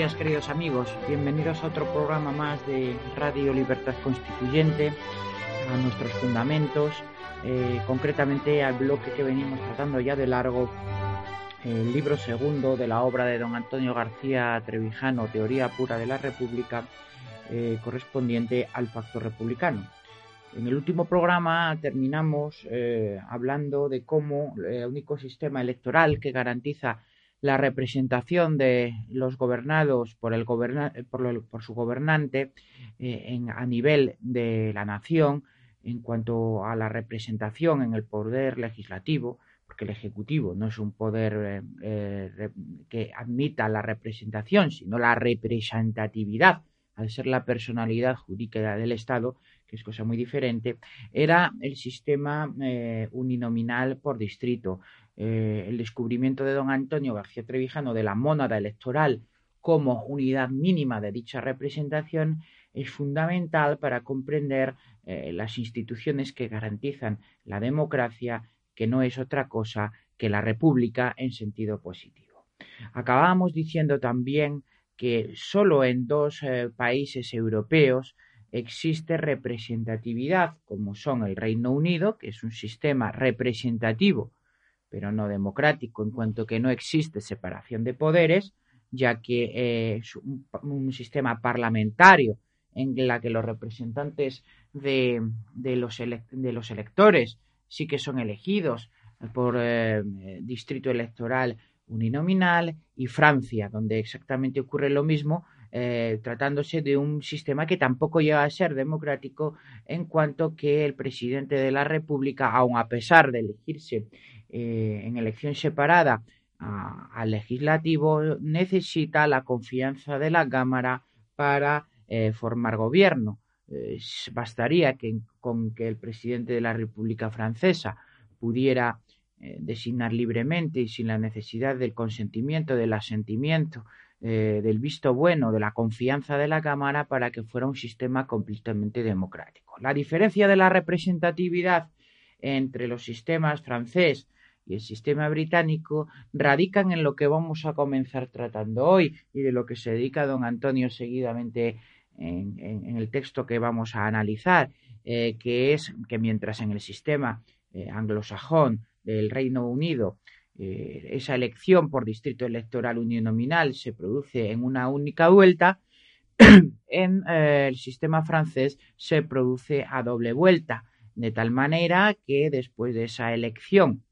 Días queridos amigos, bienvenidos a otro programa más de Radio Libertad Constituyente, a nuestros fundamentos, eh, concretamente al bloque que venimos tratando ya de largo, el libro segundo de la obra de don Antonio García Trevijano, Teoría Pura de la República, eh, correspondiente al Factor Republicano. En el último programa terminamos eh, hablando de cómo el único sistema electoral que garantiza la representación de los gobernados por, el goberna por, el, por su gobernante eh, en, a nivel de la nación en cuanto a la representación en el poder legislativo, porque el Ejecutivo no es un poder eh, eh, que admita la representación, sino la representatividad, al ser la personalidad jurídica del Estado, que es cosa muy diferente, era el sistema uninominal por distrito. Eh, el descubrimiento de don Antonio García Trevijano de la mónada electoral como unidad mínima de dicha representación es fundamental para comprender eh, las instituciones que garantizan la democracia, que no es otra cosa que la república en sentido positivo. Acabamos diciendo también que solo en dos eh, países europeos existe representatividad, como son el Reino Unido, que es un sistema representativo, pero no democrático, en cuanto que no existe separación de poderes, ya que eh, es un, sistema parlamentario en la que los representantes de, de, los, de los, electores sí que son elegidos por eh, distrito electoral uninominal, y Francia, donde exactamente ocurre lo mismo, eh, tratándose de un sistema que tampoco llega a ser democrático en cuanto que el presidente de la República, aun a pesar de elegirse eh, en elección separada al legislativo, necesita la confianza de la Cámara para eh, formar gobierno. Bastaría con que el presidente de la República Francesa pudiera designar libremente y sin la necesidad del consentimiento, del asentimiento, eh, del visto bueno, de la confianza de la Cámara para que fuera un sistema completamente democrático. La diferencia de la representatividad entre los sistemas francés y el sistema británico radican en lo que vamos a comenzar tratando hoy y de lo que se dedica don Antonio seguidamente en, el texto que vamos a analizar, eh, que es que mientras en el sistema eh, anglosajón del Reino Unido eh, esa elección por distrito electoral uninominal se produce en una única vuelta, en eh, el sistema francés se produce a doble vuelta, de tal manera que después de esa elección,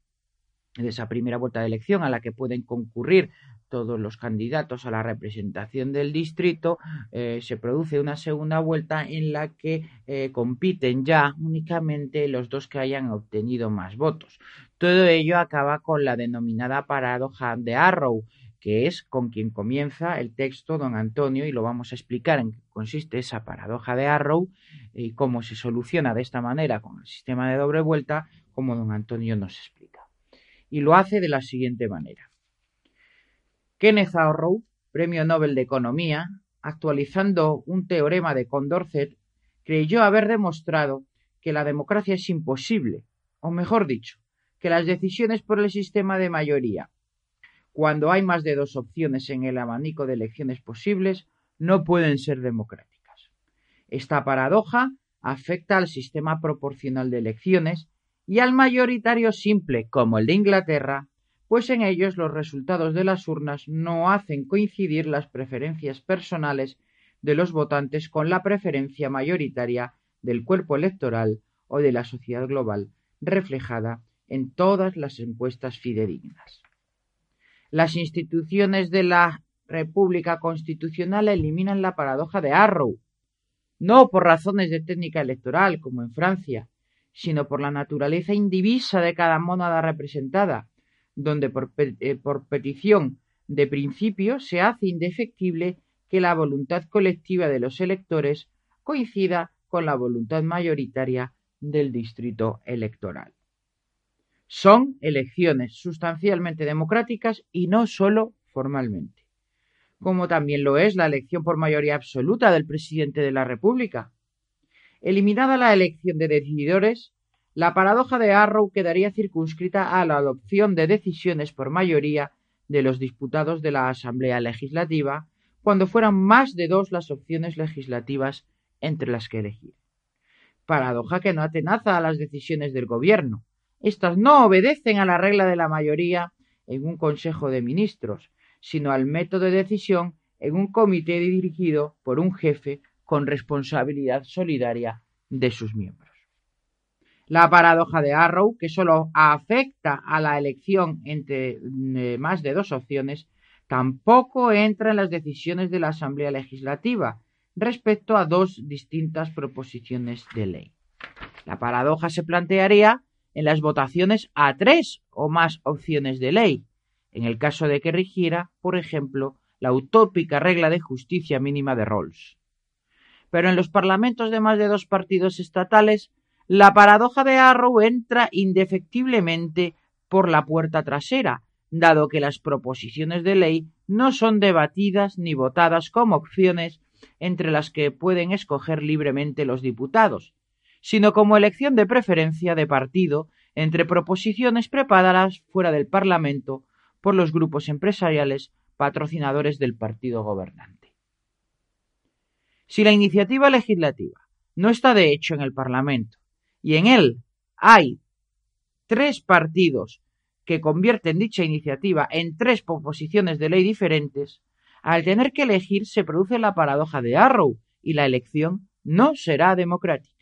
de esa primera vuelta de elección a la que pueden concurrir todos los candidatos a la representación del distrito, eh, se produce una segunda vuelta en la que compiten ya únicamente los dos que hayan obtenido más votos. Todo ello acaba con la denominada paradoja de Arrow, que es con quien comienza el texto don Antonio y lo vamos a explicar en qué consiste esa paradoja de Arrow y cómo se soluciona de esta manera con el sistema de doble vuelta, como don Antonio nos explica. Y lo hace de la siguiente manera. Kenneth Arrow, Premio Nobel de Economía, actualizando un teorema de Condorcet, creyó haber demostrado que la democracia es imposible, o mejor dicho, que las decisiones por el sistema de mayoría, cuando hay más de dos opciones en el abanico de elecciones posibles, no pueden ser democráticas. Esta paradoja afecta al sistema proporcional de elecciones y al mayoritario simple, como el de Inglaterra, pues en ellos los resultados de las urnas no hacen coincidir las preferencias personales de los votantes con la preferencia mayoritaria del cuerpo electoral o de la sociedad global, reflejada en todas las encuestas fidedignas. Las instituciones de la República Constitucional eliminan la paradoja de Arrow, no por razones de técnica electoral, como en Francia, sino por la naturaleza indivisa de cada mónada representada, donde por, eh, por petición de principio se hace indefectible que la voluntad colectiva de los electores coincida con la voluntad mayoritaria del distrito electoral. Son elecciones sustancialmente democráticas y no sólo formalmente, como también lo es la elección por mayoría absoluta del presidente de la República. Eliminada la elección de decididores, la paradoja de Arrow quedaría circunscrita a la adopción de decisiones por mayoría de los diputados de la Asamblea Legislativa cuando fueran más de dos las opciones legislativas entre las que elegir. Paradoja que no atenaza a las decisiones del gobierno. Estas no obedecen a la regla de la mayoría en un Consejo de Ministros, sino al método de decisión en un comité dirigido por un jefe con responsabilidad solidaria de sus miembros. La paradoja de Arrow, que solo afecta a la elección entre eh, más de dos opciones, tampoco entra en las decisiones de la Asamblea Legislativa respecto a dos distintas proposiciones de ley. La paradoja se plantearía en las votaciones a tres o más opciones de ley, en el caso de que rigiera, por ejemplo, la utópica regla de justicia mínima de Rawls. Pero en los parlamentos de más de dos partidos estatales, la paradoja de Arrow entra indefectiblemente por la puerta trasera, dado que las proposiciones de ley no son debatidas ni votadas como opciones entre las que pueden escoger libremente los diputados, sino como elección de preferencia de partido entre proposiciones preparadas fuera del Parlamento por los grupos empresariales patrocinadores del partido gobernante. Si la iniciativa legislativa no está de hecho en el Parlamento y en él hay tres partidos que convierten dicha iniciativa en tres proposiciones de ley diferentes, al tener que elegir se produce la paradoja de Arrow y la elección no será democrática.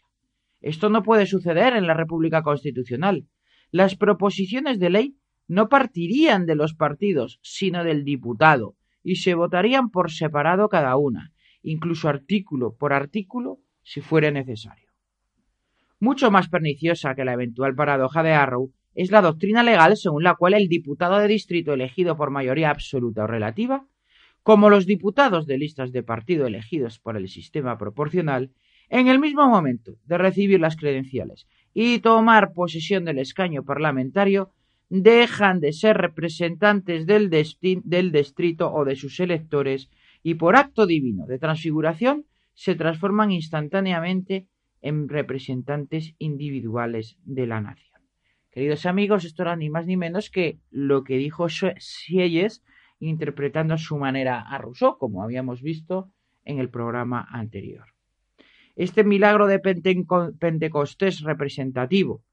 Esto no puede suceder en la República Constitucional. Las proposiciones de ley no partirían de los partidos, sino del diputado, y se votarían por separado cada una, incluso artículo por artículo, si fuera necesario. Mucho más perniciosa que la eventual paradoja de Arrow es la doctrina legal según la cual el diputado de distrito elegido por mayoría absoluta o relativa, como los diputados de listas de partido elegidos por el sistema proporcional, en el mismo momento de recibir las credenciales y tomar posesión del escaño parlamentario, dejan de ser representantes del, distrito o de sus electores y por acto divino de transfiguración se transforman instantáneamente en representantes individuales de la nación. Queridos amigos, esto era ni más ni menos que lo que dijo Sieyes interpretando a su manera a Rousseau, como habíamos visto en el programa anterior. Este milagro de Pentecostés representativo,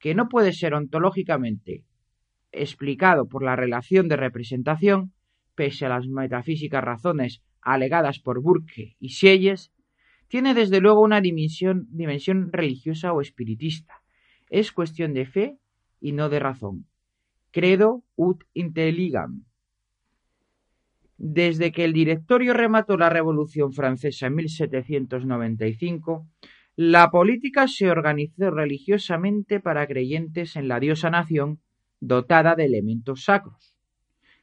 que no puede ser ontológicamente explicado por la relación de representación, pese a las metafísicas razones alegadas por Burke y Sieyes, tiene desde luego una dimensión, dimensión religiosa o espiritista. Es cuestión de fe y no de razón. Credo ut intelligam. Desde que el directorio remató la Revolución Francesa en 1795, la política se organizó religiosamente para creyentes en la diosa nación dotada de elementos sacros.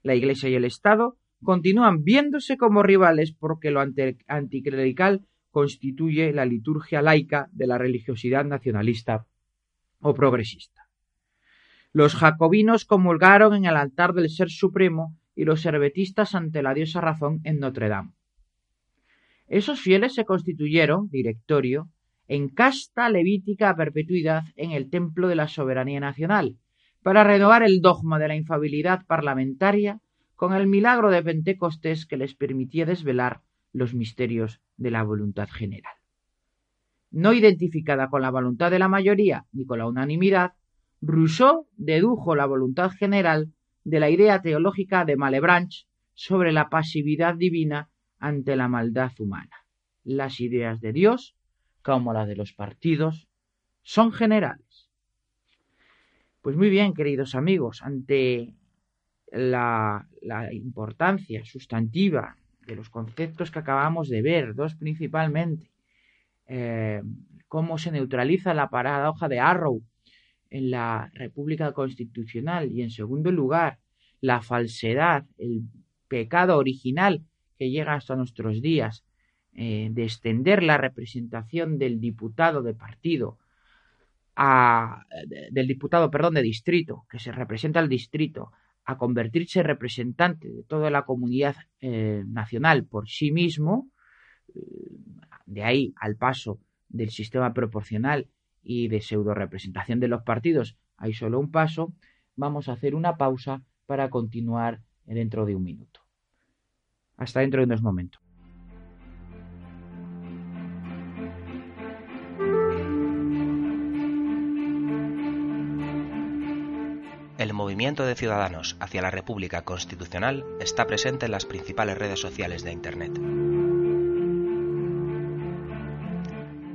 La Iglesia y el Estado continúan viéndose como rivales porque lo anticlerical constituye la liturgia laica de la religiosidad nacionalista o progresista. Los jacobinos comulgaron en el altar del Ser Supremo y los herbetistas ante la diosa razón en Notre Dame. Esos fieles se constituyeron, directorio, en casta levítica a perpetuidad en el templo de la soberanía nacional, para renovar el dogma de la infabilidad parlamentaria con el milagro de Pentecostés que les permitía desvelar los misterios de la voluntad general. No identificada con la voluntad de la mayoría ni con la unanimidad, Rousseau dedujo la voluntad general de la idea teológica de Malebranche sobre la pasividad divina ante la maldad humana. Las ideas de Dios, como las de los partidos, son generales. Pues muy bien, queridos amigos, ante la, importancia sustantiva de los conceptos que acabamos de ver, dos principalmente, eh, cómo se neutraliza la paradoja de Arrow en la República Constitucional. Y en segundo lugar la falsedad, el pecado original que llega hasta nuestros días, eh, de extender la representación del diputado de partido a, del diputado, perdón, de distrito, que se representa al distrito, a convertirse representante de toda la comunidad eh, nacional por sí mismo, eh, de ahí al paso del sistema proporcional y de pseudo representación de los partidos, hay solo un paso, vamos a hacer una pausa para continuar dentro de un minuto. Hasta dentro de unos momentos. El movimiento de ciudadanos hacia la República Constitucional está presente en las principales redes sociales de Internet.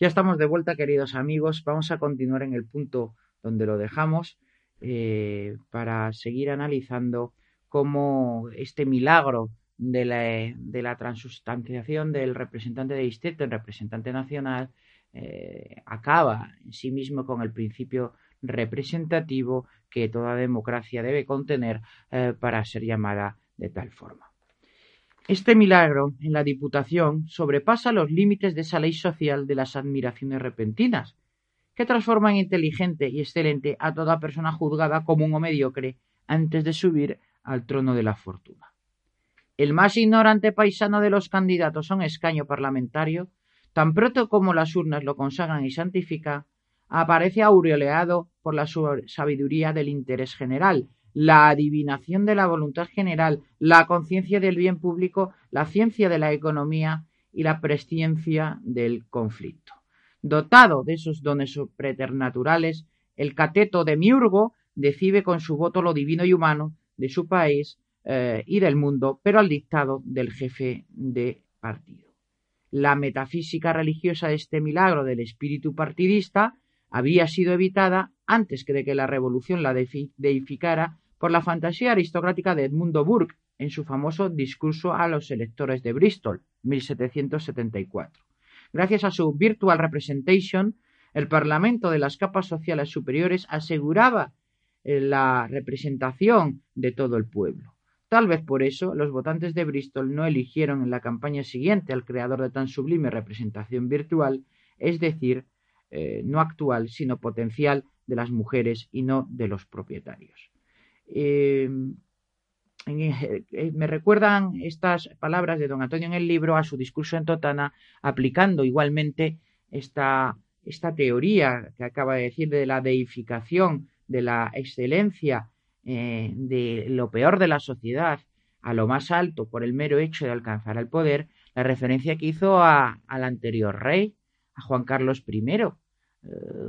Ya estamos de vuelta, queridos amigos. Vamos a continuar en el punto donde lo dejamos eh, para seguir analizando cómo este milagro de la, de transustanciación del representante de distrito en representante nacional eh, acaba en sí mismo con el principio representativo que toda democracia debe contener eh, para ser llamada de tal forma. Este milagro en la Diputación sobrepasa los límites de esa ley social de las admiraciones repentinas, que transforma en inteligente y excelente a toda persona juzgada común o mediocre antes de subir al trono de la fortuna. El más ignorante paisano de los candidatos a un escaño parlamentario, tan pronto como las urnas lo consagran y santifican, aparece aureoleado por la sabiduría del interés general, la adivinación de la voluntad general, la conciencia del bien público, la ciencia de la economía y la presciencia del conflicto. Dotado de esos dones preternaturales, el cateto de Miurgo decide con su voto lo divino y humano de su país eh, y del mundo, pero al dictado del jefe de partido. La metafísica religiosa de este milagro del espíritu partidista había sido evitada antes que de que la revolución la deificara por la fantasía aristocrática de Edmundo Burke en su famoso discurso a los electores de Bristol, 1774. Gracias a su Virtual Representation, el Parlamento de las capas sociales superiores aseguraba eh, la representación de todo el pueblo. Tal vez por eso los votantes de Bristol no eligieron en la campaña siguiente al creador de tan sublime representación virtual, es decir, eh, no actual, sino potencial de las mujeres y no de los propietarios. Em, eh, me recuerdan estas palabras de don Antonio en el libro a su discurso en Totana, aplicando igualmente esta, esta teoría que acaba de decir de la deificación, de la excelencia eh, de lo peor de la sociedad a lo más alto por el mero hecho de alcanzar el poder, la referencia que hizo a, al anterior rey, a Juan Carlos I, eh,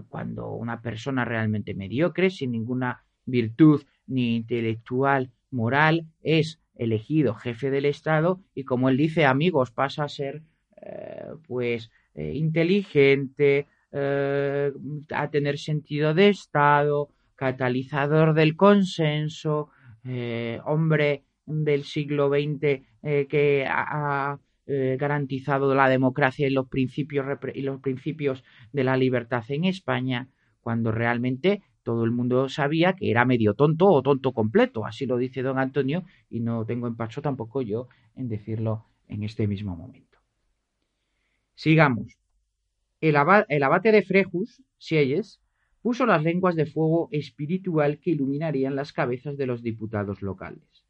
cuando una persona realmente mediocre, sin ninguna virtud ni intelectual, moral, es elegido jefe del Estado y como él dice, amigos, pasa a ser eh, pues inteligente, a tener sentido de Estado, catalizador del consenso, eh, hombre del siglo XX eh, que ha, eh, garantizado la democracia y los principios y los principios de la libertad en España, cuando realmente todo el mundo sabía que era medio tonto o tonto completo, así lo dice don Antonio, y no tengo empacho tampoco yo en decirlo en este mismo momento. Sigamos. El, abate de Frejus, Sieyes, puso las lenguas de fuego espiritual que iluminarían las cabezas de los diputados locales.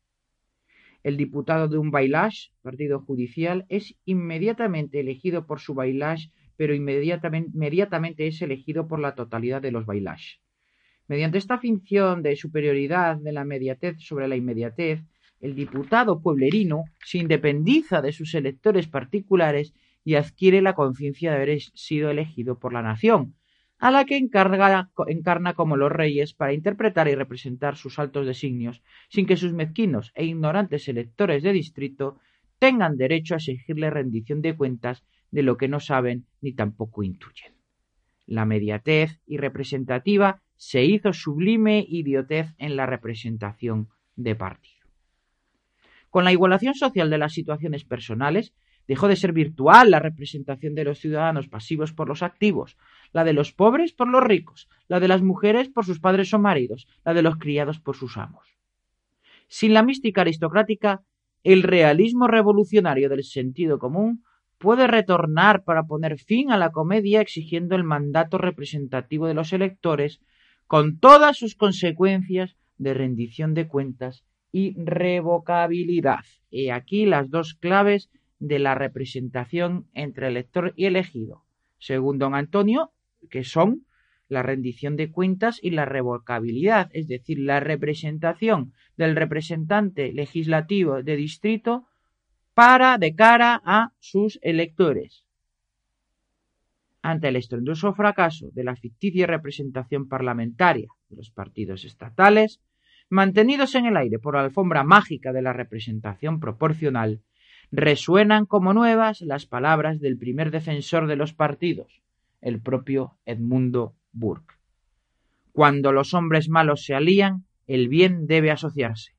El diputado de un bailage, partido judicial, es inmediatamente elegido por su bailage, pero inmediatamente, es elegido por la totalidad de los bailages. Mediante esta finción de superioridad de la mediatez sobre la inmediatez, el diputado pueblerino se independiza de sus electores particulares y adquiere la conciencia de haber sido elegido por la nación, a la que encarna como los reyes para interpretar y representar sus altos designios, sin que sus mezquinos e ignorantes electores de distrito tengan derecho a exigirle rendición de cuentas de lo que no saben ni tampoco intuyen. La mediatez y representativa se hizo sublime idiotez en la representación de partido. Con la igualación social de las situaciones personales, Dejó de ser virtual la representación de los ciudadanos pasivos por los activos, la de los pobres por los ricos, la de las mujeres por sus padres o maridos, la de los criados por sus amos. Sin la mística aristocrática, el realismo revolucionario del sentido común puede retornar para poner fin a la comedia exigiendo el mandato representativo de los electores con todas sus consecuencias de rendición de cuentas y revocabilidad. He aquí las dos claves de la representación entre elector y elegido, según don Antonio, que son la rendición de cuentas y la revocabilidad, es decir, la representación del representante legislativo de distrito para de cara a sus electores. Ante el estruendoso fracaso de la ficticia representación parlamentaria de los partidos estatales, mantenidos en el aire por la alfombra mágica de la representación proporcional, resuenan como nuevas las palabras del primer defensor de los partidos, el propio Edmundo Burke. Cuando los hombres malos se alían, el bien debe asociarse.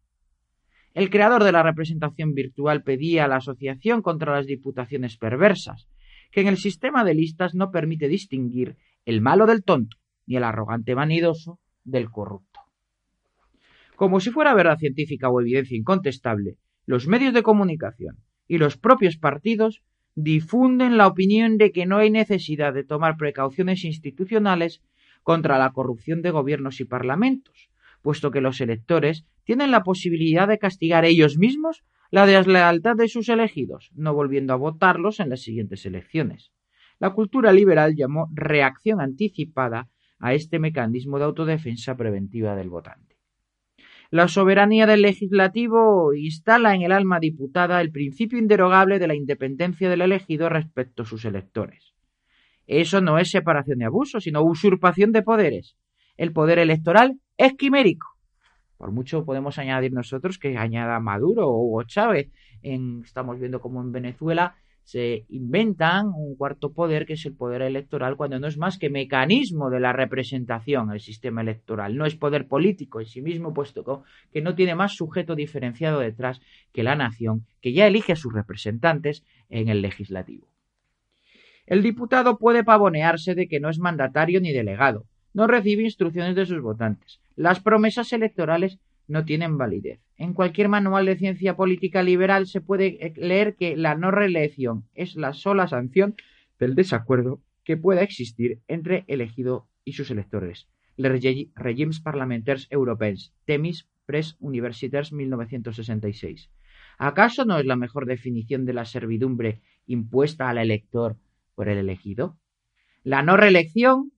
El creador de la representación virtual pedía a la asociación contra las diputaciones perversas, que en el sistema de listas no permite distinguir el malo del tonto, ni el arrogante vanidoso del corrupto. Como si fuera verdad científica o evidencia incontestable, los medios de comunicación, y los propios partidos difunden la opinión de que no hay necesidad de tomar precauciones institucionales contra la corrupción de gobiernos y parlamentos, puesto que los electores tienen la posibilidad de castigar ellos mismos la deslealtad de sus elegidos, no volviendo a votarlos en las siguientes elecciones. La cultura liberal llamó reacción anticipada a este mecanismo de autodefensa preventiva del votante. La soberanía del legislativo instala en el alma diputada el principio inderogable de la independencia del elegido respecto a sus electores. Eso no es separación de abuso, sino usurpación de poderes. El poder electoral es quimérico. Por mucho podemos añadir nosotros que añada Maduro o Hugo Chávez. estamos viendo como en Venezuela se inventan un cuarto poder que es el poder electoral cuando no es más que mecanismo de la representación el sistema electoral, no es poder político en sí mismo, puesto que no tiene más sujeto diferenciado detrás que la nación, que ya elige a sus representantes en el legislativo. El diputado puede pavonearse de que no es mandatario ni delegado, no recibe instrucciones de sus votantes. Las promesas electorales no tienen validez. En cualquier manual de ciencia política liberal se puede eh, leer que la no reelección es la sola sanción del desacuerdo que pueda existir entre elegido y sus electores. Les régimes parlementaires européens, Temis Press Universitaires 1966. ¿Acaso no es la mejor definición de la servidumbre impuesta al elector por el elegido? La no reelección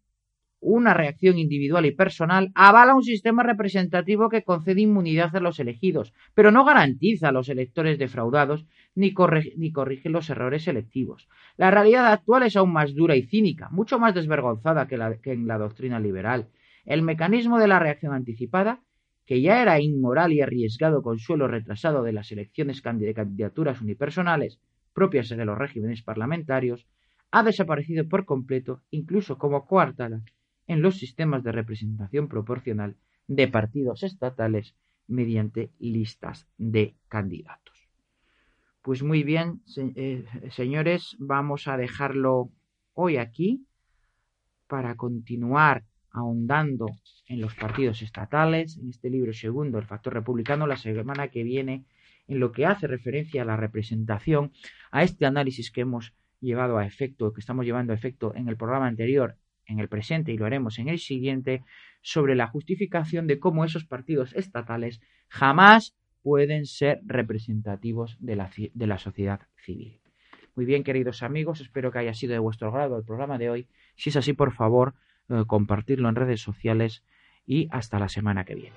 una reacción individual y personal, avala un sistema representativo que concede inmunidad a los elegidos, pero no garantiza a los electores defraudados ni, corrige los errores selectivos. La realidad actual es aún más dura y cínica, mucho más desvergonzada que, en la doctrina liberal. El mecanismo de la reacción anticipada, que ya era inmoral y arriesgado con suelo retrasado de las elecciones de candidaturas unipersonales propias de los regímenes parlamentarios, ha desaparecido por completo, incluso como coartada en los sistemas de representación proporcional de partidos estatales mediante listas de candidatos. Pues muy bien, eh, señores, vamos a dejarlo hoy aquí para continuar ahondando en los partidos estatales, en este libro segundo, El factor republicano, la semana que viene, en lo que hace referencia a la representación, a este análisis que hemos llevado a efecto, que estamos llevando a efecto en el programa anterior en el presente y lo haremos en el siguiente sobre la justificación de cómo esos partidos estatales jamás pueden ser representativos de la, de la sociedad civil. Muy bien, queridos amigos, espero que haya sido de vuestro agrado el programa de hoy. Si es así, por favor, eh, compartirlo en redes sociales y hasta la semana que viene.